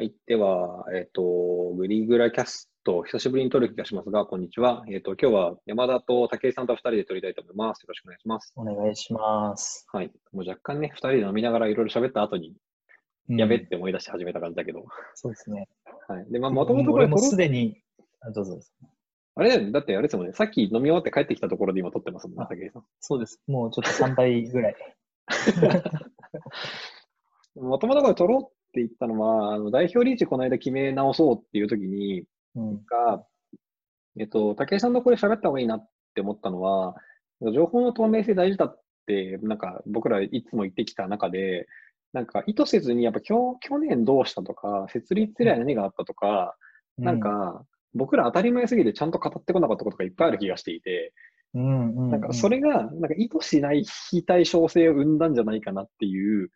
はい。では、えっ、と、グリグラキャスト、久しぶりに撮る気がしますが、こんにちは。えっ、と、今日は山田と武井さんと二人で撮りたいと思います。よろしくお願いします。お願いします。はい。もう若干ね、二人で飲みながらいろいろ喋った後に、うんやべって思い出して始めた感じだけど。そうですね。はい。で、まあ、もともとこれ撮ろうすでに、あどうぞ。あれだよね。だってあれですもんね。さっき飲み終わって帰ってきたところで今撮ってますもんね、あ武井さん。そうです。もうちょっと3倍ぐらい。もともとこれ撮ろう言ったのは、あの代表リーチこの間決め直そうっていう時に、うん。が、えっと、武井さんとこれ喋った方がいいなって思ったのは、情報の透明性大事だって、なんか僕らいつも言ってきた中で、なんか意図せずに、やっぱ去年どうしたとか、設立以来何があったとか、なんか、僕ら当たり前すぎてちゃんと語ってこなかったことがいっぱいある気がしていて、うん、うん。なんかそれが、なんか意図しない非対称性を生んだんじゃないかなっていう、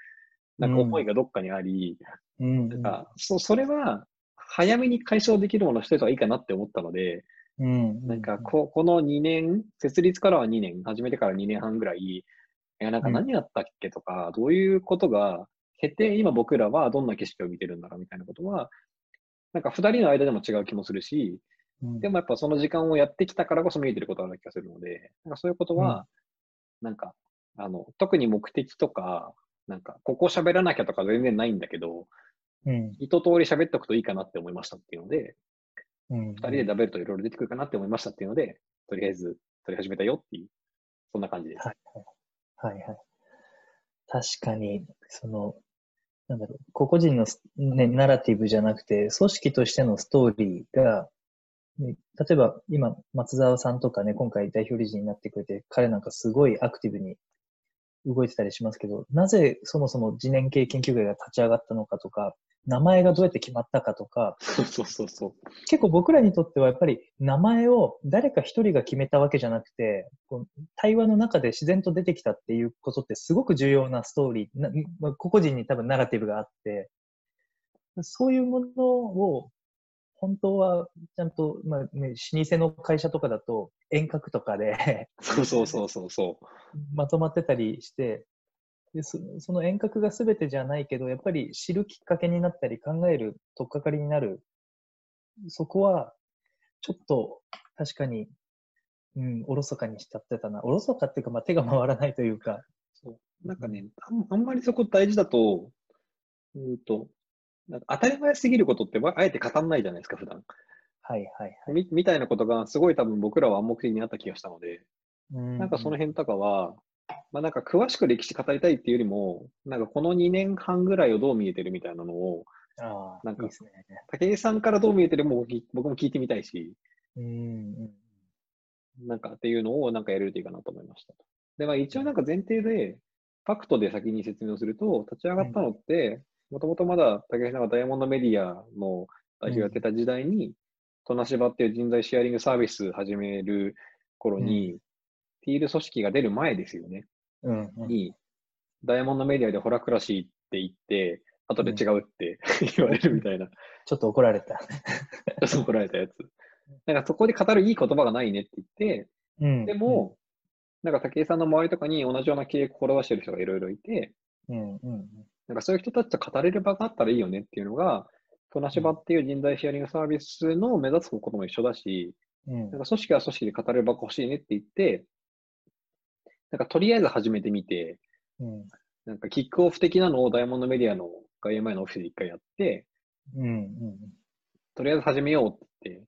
なんか思いがどっかにあり、うん、なんかそそれは早めに解消できるものをしてた方がいいかなって思ったので、うん。なんかこ、この2年、設立からは2年、始めてから2年半ぐらい、いや、なんか何やったっけとか、どういうことが経て、今僕らはどんな景色を見てるんだろうみたいなことは、なんか2人の間でも違う気もするし、うん、でもやっぱその時間をやってきたからこそ見えてることがある気がするので、なんかそういうことは、なんか、あの、特に目的とか、なんか、ここ喋らなきゃとか全然ないんだけど、うん、一通り喋っておくといいかなって思いましたっていうので、うん。二人で食べるといろいろ出てくるかなって思いましたっていうので、とりあえず撮り始めたよっていう、そんな感じです。はい、はい。はい、はい。確かに、その、なんだろう、個々人のス、ね、ナラティブじゃなくて、組織としてのストーリーが、ね例えば今、松沢さんとかね、今回代表理事になってくれて、彼なんかすごいアクティブに動いてたりしますけど、なぜそもそも次年系研究会が立ち上がったのかとか、名前がどうやって決まったかとか、そうそうそうそう。結構僕らにとってはやっぱり名前を誰か一人が決めたわけじゃなくて、こう対話の中で自然と出てきたっていうことってすごく重要なストーリー、なまあ個々人に多分ナラティブがあって、そういうものを本当はちゃんと、まあね、老舗の会社とかだと遠隔とかでそうそうそうそうそう。まとまってたりして、でそその遠隔が全てじゃないけど、やっぱり知るきっかけになったり、考える取っかかりになる、そこは、ちょっと確かに、うん、おろそかにしちゃってたな。おろそかっていうか、まあ、手が回らないというか、そうなんかねあん、あんまりそこ大事だと、うんと、なんか当たり前すぎることってわあえて語んないじゃないですか、普段。はいはいはい。みみたいなことがすごい多分僕らは暗黙的にあった気がしたので、ななんかその辺とかは、まあなんか詳しく歴史語りたいっていうよりも、なんかこの2年半ぐらいをどう見えてるみたいなのを、ああ、なんかいいね。武井さんからどう見えてるも僕僕も聞いてみたいし、うんうんなんかっていうのをなんかやれるといいかなと思いました。で、まあ一応なんか前提で、ファクトで先に説明をすると、立ち上がったのって、もともとまだ武井さんがダイヤモンドメディアの代表やってた時代に、トナシバっていう人材シェアリングサービス始める頃に、ティール組織が出る前ですよね。うんうん。に、ダイヤモンドメディアでホラクラシーって言って、後で違うって 言われるみたいな、ちょっと怒られた。そう怒られたやつ。なんかそこで語るいい言葉がないねって言って、うん。でも、なんか武井さんの周りとかに同じような経営を志してる人がいろいろいて、うんうんなんかそういう人たちと語れる場があったらいいよねっていうのが、トナシバっていう人材シェアリングサービスの目指すことも一緒だし、うん。なんか組織は組織で語れる場が欲しいねって言って、なんかとりあえず始めてみて、うん。なんかキックオフ的なのをダイヤモンドメディアの外苑前のオフィスで一回やって、うんうん。とりあえず始めようって言っ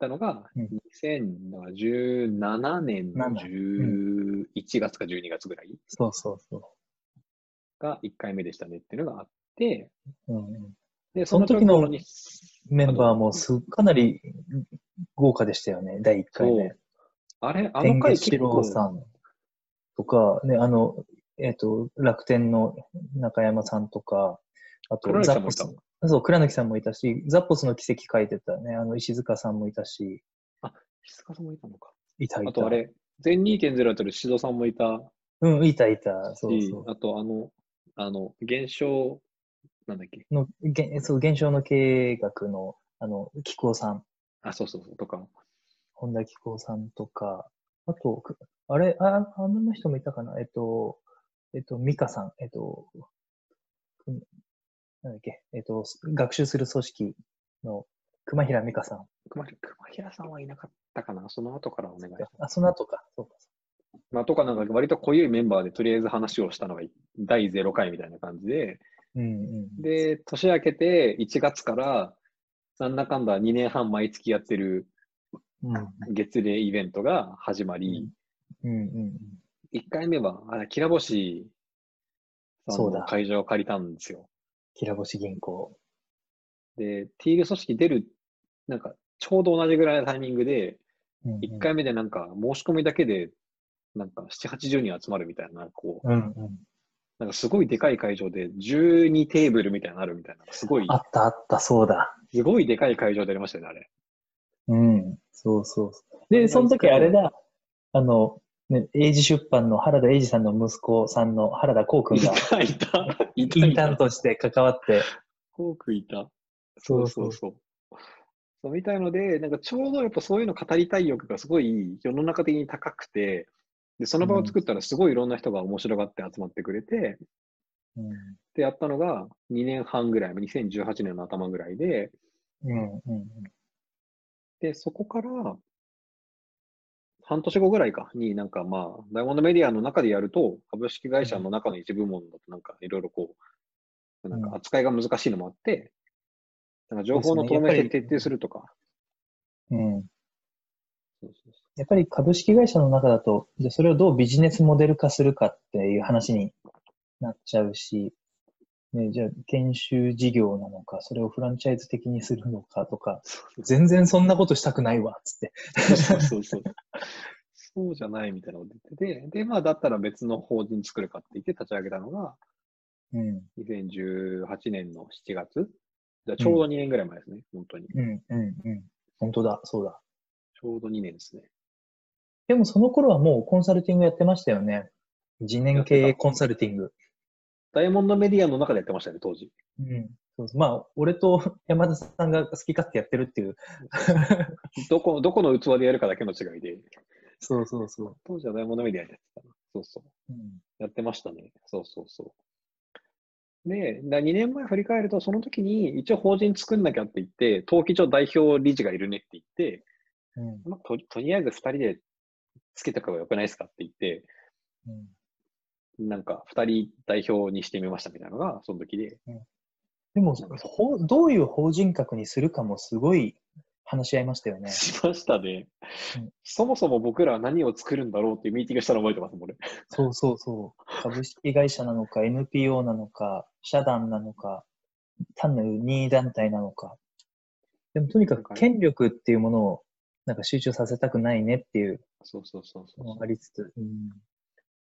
たのが、うん。2017年の11月か12月ぐらい。そうそうそが1回目でしたねっていうのがあって、う。うんうんで、その時のメンバーもすかなり豪華でしたよね、第1回目。あれ、あ天の回結構郎さんとか、ね、あの、えっ、と、楽天の中山さんとか、あと、ザッポス、そう、倉貫さんもいたし、ザッポスの奇跡書いてたね、あの、石塚さんもいたし、石塚さんもいたのか。いたいた。あとあれ、全2.0やってる宍戸さんもいたうん、いたいた、そうしそ、あとあの、あの、現象、なんだっけ、う。の、げそう、現象の経営学の、あの、紀子さん、あ、そうそうそう、とか、本田紀子さんとか、あと、くあれ、あ、あの人もいたかな？えっと、えっと、美香さん、えっと、くなんだっけ、えっ、と、学習する組織の熊平美香さん。熊平熊平さんはいなかったかな？その後からお願いします。あ、その後か。そうか。まあ、とか、なんか割と濃いメンバーでとりあえず話をしたのが第0回みたいな感じで、うんうん。で、年明けて1月から、なんだかんだ2年半毎月やってるうん月例イベントが始まり、うんうん1回目は、あれ、きらぼしさんそうだの会場を借りたんですよ。きらぼし銀行。で、ティール組織出る、なんか、ちょうど同じぐらいのタイミングで、うんうん1回目でなんか、申し込みだけで、なんか、7、80人集まるみたいな、こう、うんうん。なんかすごいでかい会場で、12テーブルみたいなのあるみたいな、すごい、あったあった、そうだ。すごいでかい会場でやりましたよね、あれ。うん。そうそう。で、その時あれだ、あの、ね、英字出版の原田英二さんの息子さんの原田光君がいた、いた。インターンとして関わって、フォークいた。そうそうそう。そうみたいので、なんかちょうどやっぱそういうの語りたい欲がすごい世の中的に高くて、で、その場を作ったらすごいいろんな人が面白がって集まってくれて、うん。で、やったのが2年半ぐらい、2018年の頭ぐらいで、うんうんで、そこから、半年後ぐらいかになんかまあ、ダイヤモンドメディアの中でやると、株式会社の中の一部門だとなんかいろいろこう、なんか扱いが難しいのもあって、なんか情報の透明性徹底するとか、うん。うん。そうそうそやっぱり株式会社の中だと、じゃあそれをどうビジネスモデル化するかっていう話になっちゃうし、ね、じゃあ研修事業なのか、それをフランチャイズ的にするのかとか、う全然そんなことしたくないわ、つって。そうそうそう。そうじゃないみたいなこと言ってて、で、まあ、だったら別の法人作るかって言って立ち上げたのが、うん。2018年の7月。じゃあちょうど2年ぐらい前ですね、本当に。うん、うん、うん。本当だ、そうだ。ちょうど2年ですね。でもその頃はもうコンサルティングやってましたよね。次年経営コンサルティング。ダイヤモンドメディアの中でやってましたね、当時。うん。そうまあ、俺と山田さんが好き勝手やってるっていう。どこ、どこの器でやるかだけの違いで、そうそうそ当時はダイヤモンドメディアでやってたな。そうそう。う。うん。やってましたね。そうそうそう。で、だ2年前振り返ると、その時に一応法人作んなきゃって言って、登記上代表理事がいるねって言って、うん。まあ、ととりあえず2人でつけた方がよくないですかって言って、うんなんか2人代表にしてみましたみたいなのが、その時で。でも、ほどういう法人格にするかもすごい話し合いましたよね。しましたねうん。そもそも僕らは何を作るんだろうっていうミーティングしたの覚えてますもん、俺。そうそうそう。株式会社なのか、NPO なのか、社団なのか、単なる任意団体なのか。でもとにかく権力っていうものをなんか集中させたくないねっていうそうそうそうそうありつつ。うん。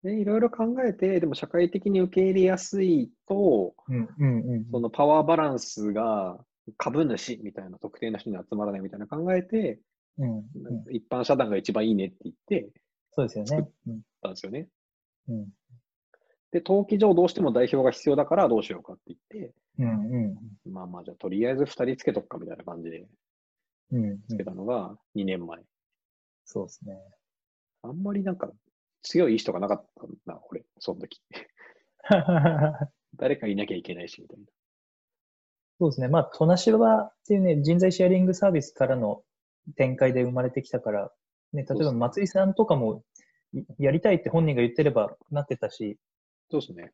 で、いろいろ考えて、でも社会的に受け入れやすいと、うんうんうん。そのパワーバランスが株主みたいな特定の人に集まらないみたいな考えて、うんうん、一般社団が一番いいねって言ってそうですよね。うんたんですよね。うんで、登記上どうしても代表が必要だからどうしようかって言って、うんうんまあまあじゃあとりあえず2人つけとくかみたいな感じでうんうんつけたのが2年前。そうですね。あんまりなんか強い人がなかったな、俺、その時。誰かいなきゃいけないしみたいな。そうですね。まあ、トナシバっていうね、人材シェアリングサービスからの展開で生まれてきたから、ね、例えば松井さんとかもいやりたいって本人が言ってればなってたし、そうですね。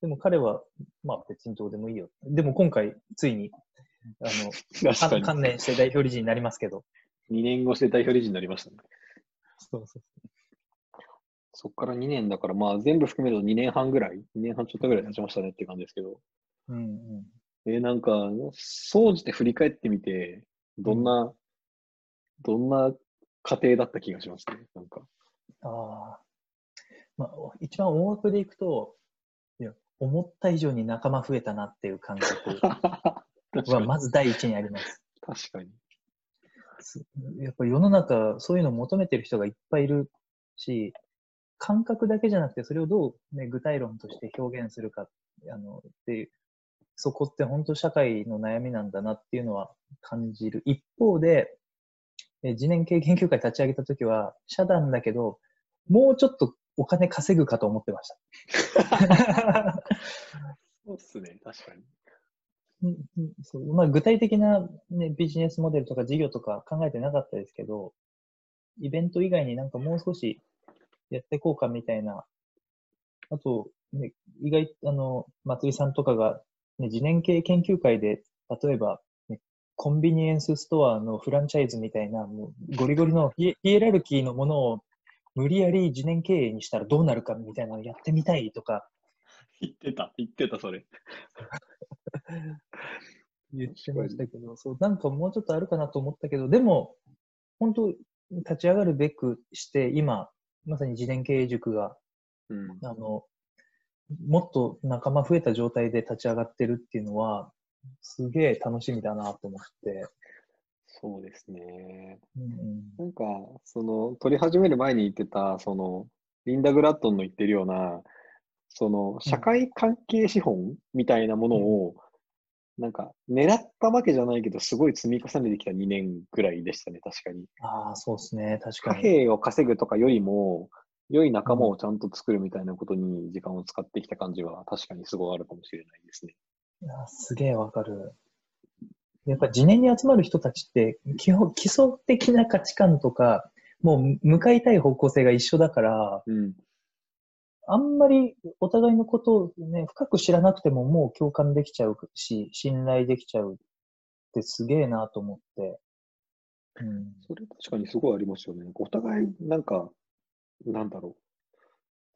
でも彼は、まあ別にどうでもいいよ。でも今回、ついに、あの、関連して代表理事になりますけど。2年越しで代表理事になりましたね。そうそうそっから2年だから、まあ全部含めると2年半ぐらい、2年半ちょっとぐらい経ちましたねっていう感じですけど、うんうん。えーなんか、総じて振り返ってみて、どんな、どんな過程だった気がしますね。なんか。ああ。まあ、一番大枠でいくと、いや思った以上に仲間増えたなっていう感覚 は、に。まず第一にあります。確かに。やっぱ世の中、そういうのを求めてる人がいっぱいいるし、感覚だけじゃなくて、それをどう、ね、具体論として表現するか、あの、っていう、そこって本当社会の悩みなんだなっていうのは感じる。一方で、え次年経営研究会立ち上げたときは、社団だけど、もうちょっとお金稼ぐかと思ってました。そうっすね。確かに。そうまあ、具体的な、ね、ビジネスモデルとか事業とか考えてなかったですけど、イベント以外になんかもう少しやっていこうかみたいな。あと、ね、意外、あの、松井さんとかが、ね、次年系研究会で、例えば、ね、コンビニエンスストアのフランチャイズみたいな、もうゴリゴリのヒエラルキーのものを無理やり次年経営にしたらどうなるかみたいなのやってみたいとか言ってた、言ってた、それ。言ってましたけど、そう、なんかもうちょっとあるかなと思ったけど、でも、本当立ち上がるべくして、今、まさに自伝経営塾が、うん。あの、もっと仲間増えた状態で立ち上がってるっていうのは、すげえ楽しみだなと思って。そうですね。うんうんなんか、その、撮り始める前に言ってた、その、リンダ・グラットンの言ってるような、その、社会関係資本みたいなものを、なんか、狙ったわけじゃないけど、すごい積み重ねてきた2年ぐらいでしたね、確かに。ああ、そうですね。確貨かに。幣を稼ぐとかよりも、良い仲間をちゃんと作るみたいなことに時間を使ってきた感じは、確かにすごいあるかもしれないですね。いやすげえわかる。やっぱ自念に集まる人たちって、基本、基礎的な価値観とか、もう向かいたい方向性が一緒だから、うん。あんまりお互いのことをね、深く知らなくてももう共感できちゃうし、信頼できちゃうってすげえなと思って。うん。それ確かにすごいありますよね。お互い、なんか、なんだろう。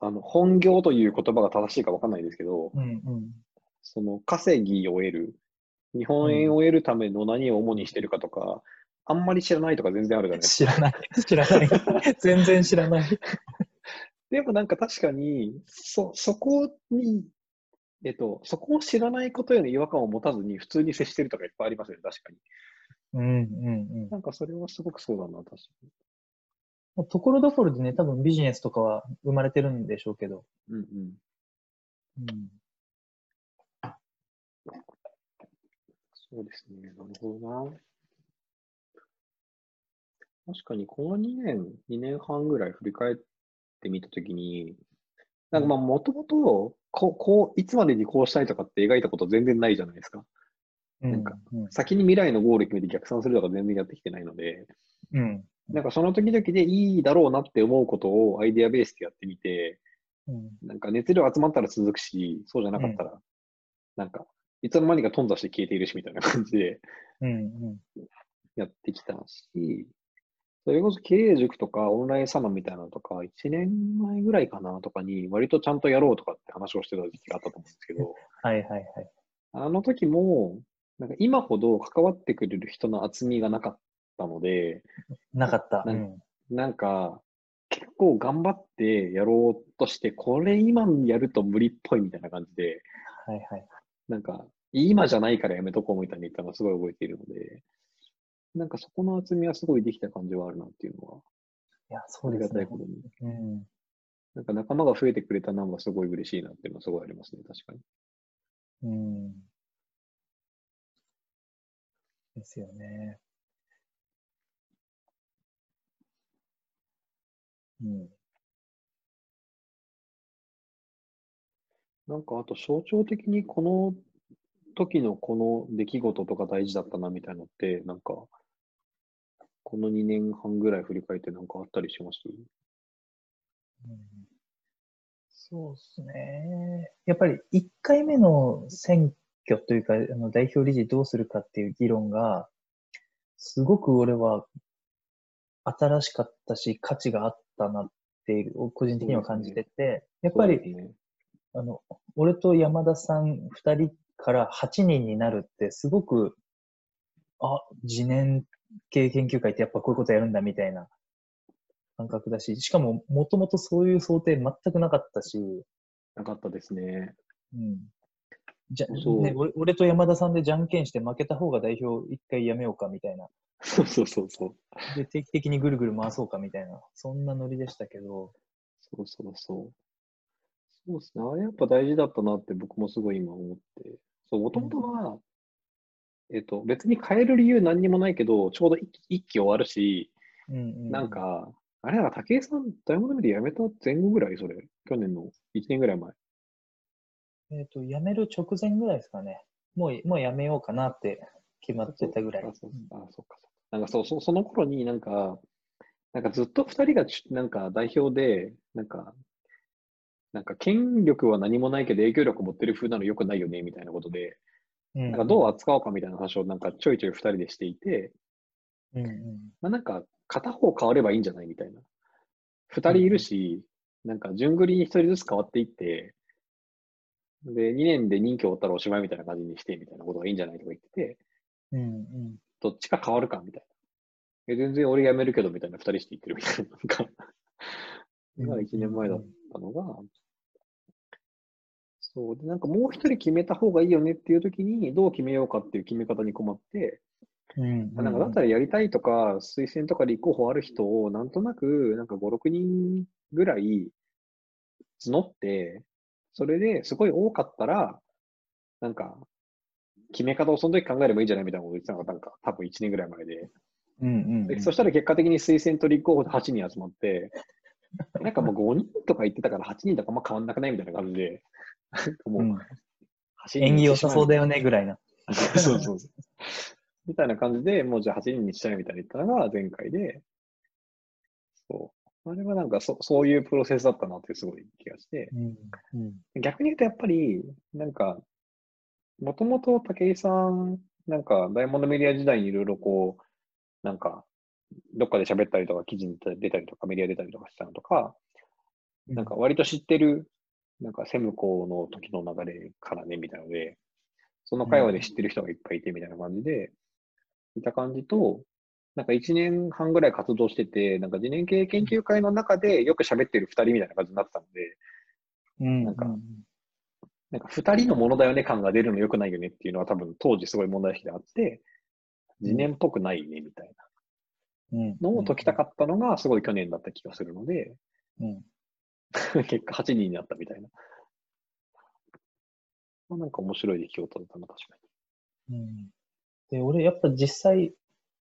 あの、本業という言葉が正しいかわかんないですけど、うんうん。その稼ぎを得る、日本円を得るための何を主にしてるかとか、あんまり知らないとか全然あるじゃないですか。知らない。知らない。全然知らない。でもなんか確かに、そ、そこに、えっと、そこを知らないことへの違和感を持たずに普通に接してるとかいっぱいありますよね、確かに。うんうんうん。なんかそれはすごくそうだな、確かに。ところどころでね、多分ビジネスとかは生まれてるんでしょうけど。うんうん。うん。そうですね。なるほどな。確かにこの2年、2年半ぐらい振り返ってみたときに、なんかまあもともと、こう、こう、いつまでにこうしたいとかって描いたこと全然ないじゃないですか。なんかうん先に未来のゴール決めて逆算するとか全然やってきてないので、うん。なんかその時々でいいだろうなって思うことをアイデアベースでやってみて、うん。なんか熱量集まったら続くし、そうじゃなかったら、なんか、いつの間にか頓挫して消えているしみたいな感じで。やってきたし、それこそ経営塾とかオンラインサロンみたいなのとか、1年前ぐらいかなとかに、割とちゃんとやろうとかって話をしてた時期があったと思うんですけど、はいはいはい。あの時も、なんか今ほど関わってくれる人の厚みがなかったので、なかった。なうんん。なんか、結構頑張ってやろうとして、これ今やると無理っぽいみたいな感じで、はいはい。なんか、今じゃないからやめとこうみたいに言ったのをすごい覚えているので、なんかそこの厚みはすごいできた感じはあるなっていうのは、いや、そありうですね。がたいことに。うん。なんか仲間が増えてくれたのはすごい嬉しいなっていうのはすごいありますね、確かに。うん。ですよね。うん。なんかあと象徴的にこの時のこの出来事とか大事だったなみたいなのって、なんか、この2年半ぐらい振り返ってなんかあったりします？うん。そうですね。やっぱり1回目の選挙というか、あの代表理事どうするかっていう議論が、すごく俺は新しかったし、価値があったなっていう、個人的には感じてて、やっぱりね。あの、俺と山田さん二人から8人になるって、すごく、あ、次年系研究会ってやっぱこういうことやるんだみたいな感覚だし、しかももともとそういう想定全くなかったし、なかったですね。うん。じゃ、そうね、俺俺と山田さんでじゃんけんして負けた方が代表一回やめようかみたいな。そうそうそうそう。で、定期的にぐるぐる回そうかみたいな、そんなノリでしたけど、そうそうそう。そうですね。あれやっぱ大事だったなって僕もすごい今思って。そう、もともとは、えっと、別に変える理由何にもないけど、ちょうど一期一期終わるし、うんうん。なん、か、あれだ武井さん、ダイヤモンドメディア辞めた前後ぐらいそれ。去年の1年ぐらい前。えっ、と、辞める直前ぐらいですかね。もう、もうやめようかなって決まってたぐらい。あ、そうあそうか。なんかそう、そうその頃になんか、なんかずっと二人がちなんか代表で、なんか、なんか権力は何もないけど影響力持ってる風なの良くないよね、みたいなことで、うんなんかどう扱おうかみたいな話をなんかちょいちょい二人でしていて、うんうんまあなんか片方変わればいいんじゃないみたいな。二人いるし、なんか順繰りに一人ずつ変わっていって、で、2年で任期を負ったらおしまいみたいな感じにして、みたいなことがいいんじゃないとか言ってて、うんうんどっちか変わるかみたいな。え、全然俺辞めるけどみたいな二人して言ってるみたいな。なんか、うんが1年前だったのが、そう。で、なんかもう一人決めた方がいいよねっていう時に、どう決めようかっていう決め方に困って、うんなんかだったらやりたいとか、推薦とか立候補ある人を、なんとなく、なんか5、6人ぐらい募って、それですごい多かったら、なんか、決め方をその時考えればいいんじゃないみたいなことを言ってたのが、なんか多分1年ぐらい前で。うんうんでそしたら結果的に推薦と立候補で8人集まって、なんかもう5人とか言ってたから8人とかあんま変わんなくないみたいな感じで、もううん8人縁起良さそうだよ。よねぐらいな。そうそうそう。みたいな感じで、もうじゃあ8人にしたいみたいな言ったのが前回で、そう。あれはなんかそそういうプロセスだったなってすごい気がして、うんうん逆に言うとやっぱり、なんか、もともと武井さん、なんか、ダイヤモンドメディア時代にいろいろこう、なんか、どっかで喋ったりとか、記事に出たりとか、メディア出たりとかしたのとか、なんか割と知ってる、なんかセムコの時の流れからね、みたいなので、その会話で知ってる人がいっぱいいて、みたいな感じで、いた感じと、なんか1年半ぐらい活動してて、なんか次年系研究会の中でよく喋ってる2人みたいな感じになってたので、うん。なんかなんか二人のものだよね感が出るの良くないよねっていうのは多分当時すごい問題意識であって、次年っぽくないねみたいうん。なのを解きたかったのがすごい去年だった気がするので、うん 結果8人になったみたいな。まあ、なんか面白い出来事だったな、確かうんで、俺やっぱ実際、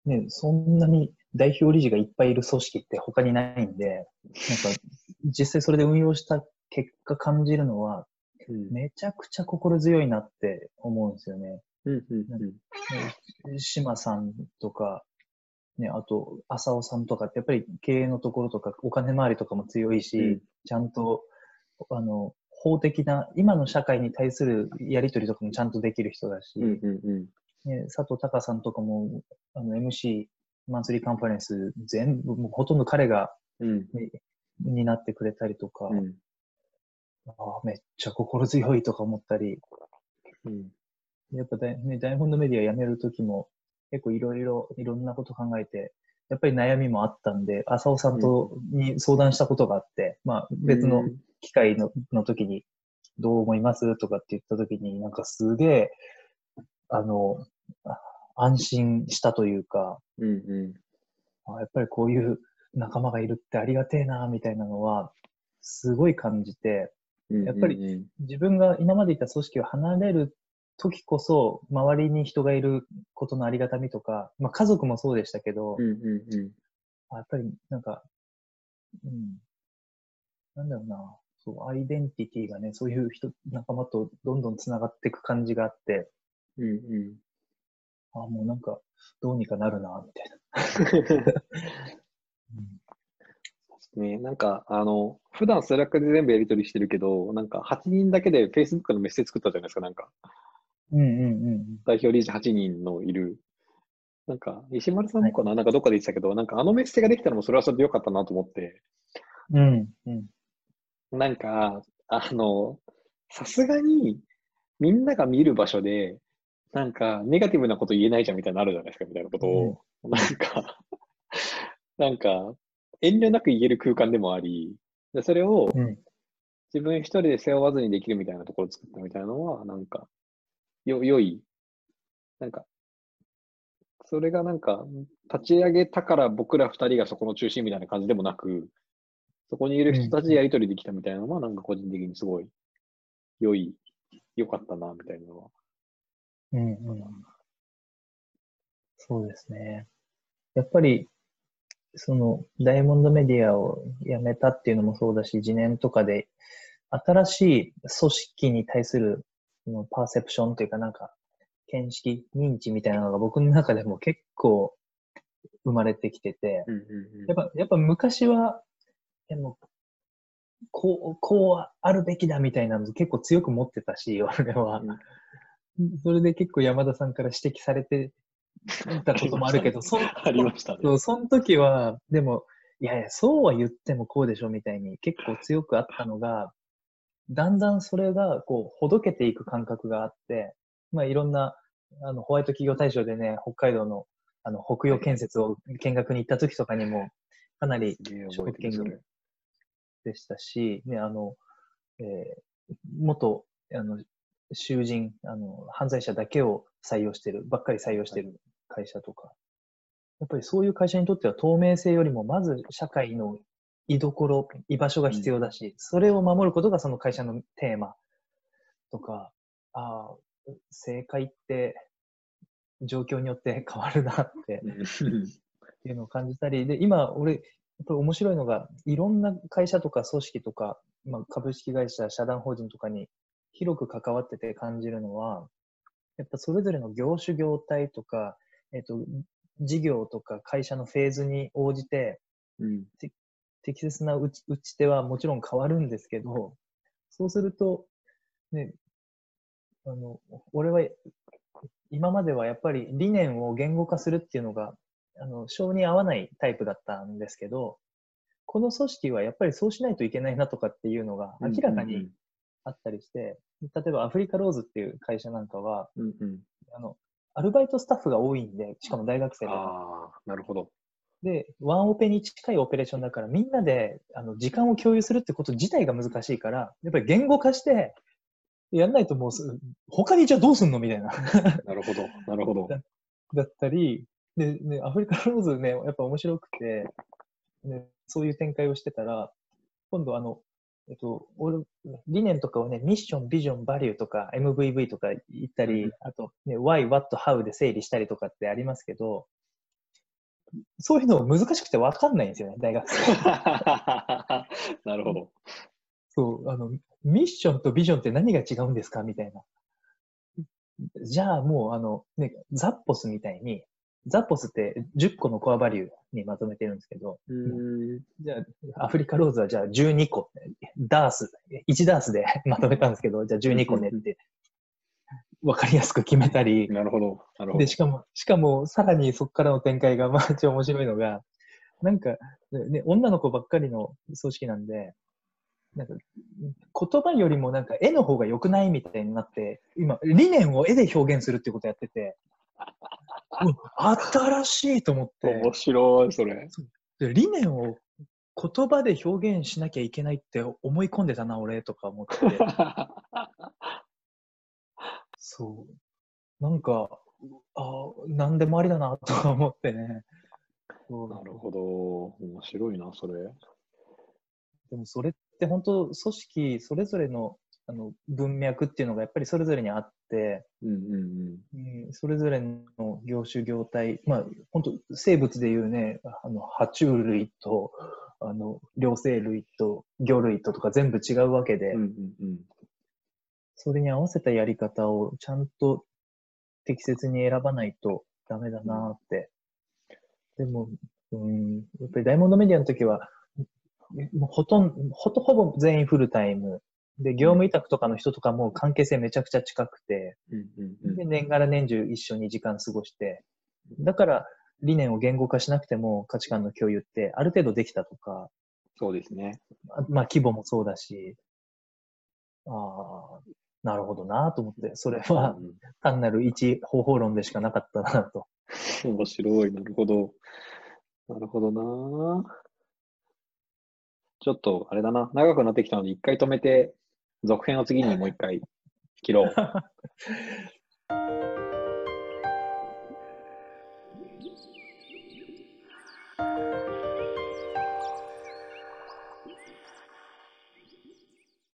ね、そんなに代表理事がいっぱいいる組織って他にないんで、なんか実際それで運用した結果感じるのは、に。めちゃくちゃ心強いなって思うんですよね。うん、うん、うん。ね島さんとか、ね、あと、浅尾さんとかって、やっぱり経営のところとか、お金回りとかも強いし、うん。ちゃんと、あの、法的な、今の社会に対するやりとりとかもちゃんとできる人だし、うん、うん、うん。ね、佐藤隆さんとかも、あの、MC、マンスリーカンファレンス、全部、もうほとんど彼が、うん、ね、になってくれたりとか、うん。ああめっちゃ心強いとか思ったり、うん、やっぱね、ダイヤモンドメディア辞めるときも結構いろいろ、いろんなこと考えて、やっぱり悩みもあったんで、浅尾さんとに相談したことがあって、まあ別の機会のの時にどう思います？とかって言った時になんかすげえ、あの、あ安心したというか、うん、うん。あやっぱりこういう仲間がいるってありがてえな、みたいなのは、すごい感じて、うんやっぱりうん自分が今までいた組織を離れる時こそ、周りに人がいることのありがたみとか、まあ家族もそうでしたけど、うん、うん、うん。あやっぱりなんか、うん、なんだろうな、そう、アイデンティティがね、そういう人、仲間とどんどん繋がっていく感じがあって、うん、うん。あもうなんか、どうにかなるな、みたいな。ね、なんか、あの、普段 Slack で全部やり取りしてるけど、なんか8人だけで Facebook のメッセージ作ったじゃないですか、なんか。うんうんうん代表理事8人のいる。なんか、石丸さんもかな、なんかどっかで言ってたけど、なんかあのメッセージができたのもそれはそれでよかったなと思って、うん。うんうん。なんか、あの、さすがにみんなが見る場所で、なんか、ネガティブなこと言えないじゃんみたいなのあるじゃないですか、みたいなことを。なんか、なんか、遠慮なく言える空間でもあり、でそれをうん自分一人で背負わずにできるみたいなところを作ったみたいなのは、なんか、よ、良い。なんか、それがなんか、立ち上げたから僕ら二人がそこの中心みたいな感じでもなく、そこにいる人たちでやりとりできたみたいなのは、なんか個人的にすごい良い、良かったな、みたいなのは。うんうん。そうですね。やっぱり、その、ダイヤモンドメディアを辞めたっていうのもそうだし、次年とかで、新しい組織に対する、そのパーセプションというかなんか、見識、認知みたいなのが僕の中でも結構生まれてきてて、うんうんうんやっぱ、やっぱ昔は、でも、こう、こうあるべきだみたいなの結構強く持ってたし、俺は。それで結構山田さんから指摘されてたこともあるけど、そんありましたね。その時は、でも、いやいや、そうは言ってもこうでしょみたいに結構強くあったのが、だんだんそれが、こう、ほどけていく感覚があって、まあ、いろんな、あの、ホワイト企業大賞でね、北海道の、あの、北洋建設を見学に行った時とかにも、かなりすげえ覚えてるそれ。でしたし、ね、あの、えー元、あの、囚人、あの、犯罪者だけを採用してる、ばっかり採用してる会社とか、やっぱりそういう会社にとっては透明性よりも、まず社会の居所、居場所が必要だし、それを守ることがその会社のテーマとか、ああ、正解って状況によって 変わるなってうんっていうのを感じたり、で、今、俺、面白いのが、いろんな会社とか組織とか、まあ、株式会社、社団法人とかに広く関わってて感じるのは、やっぱそれぞれの業種業態とか、えっと、事業とか会社のフェーズに応じて、うん適切な打ち打ち手はもちろん変わるんですけど、そうすると、ね、あの、俺は、今まではやっぱり理念を言語化するっていうのが、あの、性に合わないタイプだったんですけど、この組織はやっぱりそうしないといけないなとかっていうのが明らかにあったりして、例えばアフリカローズっていう会社なんかは、うんうん。あの、アルバイトスタッフが多いんで、しかも大学生とか。ああ、なるほど。で、ワンオペに近いオペレーションだから、みんなであの時間を共有するってこと自体が難しいから、やっぱり言語化して、やんないともうす、他にじゃあどうすんのみたいな。なるほど。なるほど。だったり、で、ね、アフリカローズね、やっぱ面白くて、ね、そういう展開をしてたら、今度あの、えっと、俺、理念とかをね、ミッション、ビジョン、バリューとか、MVV とか言ったり、うんあと、ね、Why, What, How で整理したりとかってありますけど、そういうの難しくて分かんないんですよね、大学生。なるほど。そう、あの、ミッションとビジョンって何が違うんですかみたいな。じゃあもう、あの、ね、ザッポスみたいに、ザッポスって10個のコアバリューにまとめてるんですけど、うーん。じゃあ、アフリカローズはじゃあ12個、ダース、1ダースで まとめたんですけど、じゃあ12個ねって、わかりやすく決めたり、なるほど。なるほどで、。しかも、しかも、さらにそこからの展開が、まあ、超面白いのが、なんか、ね、女の子ばっかりの組織なんで、なんか、言葉よりもなんか絵の方が良くないみたいになって、今、理念を絵で表現するってことをやってて、うん新しいと思って面、白い、それ。で理念を言葉で表現しなきゃいけないって思い込んでたな、俺、とか思って。そう。なんか、あなんでもありだな、とか思ってね。なるほど。面白いな、それ。でもそれって本当、組織それぞれのあの文脈っていうのがやっぱりそれぞれにあって、うんうんうん。うん、それぞれの業種業態、まあ本当生物でいうね、あの爬虫類と、あの両生類と魚類ととか全部違うわけで、うんうんうん。それに合わせたやり方をちゃんと適切に選ばないとダメだなって。でも、うん、やっぱりダイヤモンドメディアの時は、もうほとんど、ほとほぼ全員フルタイム。で、業務委託とかの人とかも関係性めちゃくちゃ近くて、で、年がら年中一緒に時間過ごして、だから理念を言語化しなくても価値観の共有ってある程度できたとか、そうですね。あまあ規模もそうだし、ああ、なるほどなと思って、それはうん単なる一方法論でしかなかったなと。面白い。なるほど。なるほどな。ちょっと、あれだな。長くなってきたので、一回止めて、続編を次にもう一回切ろう。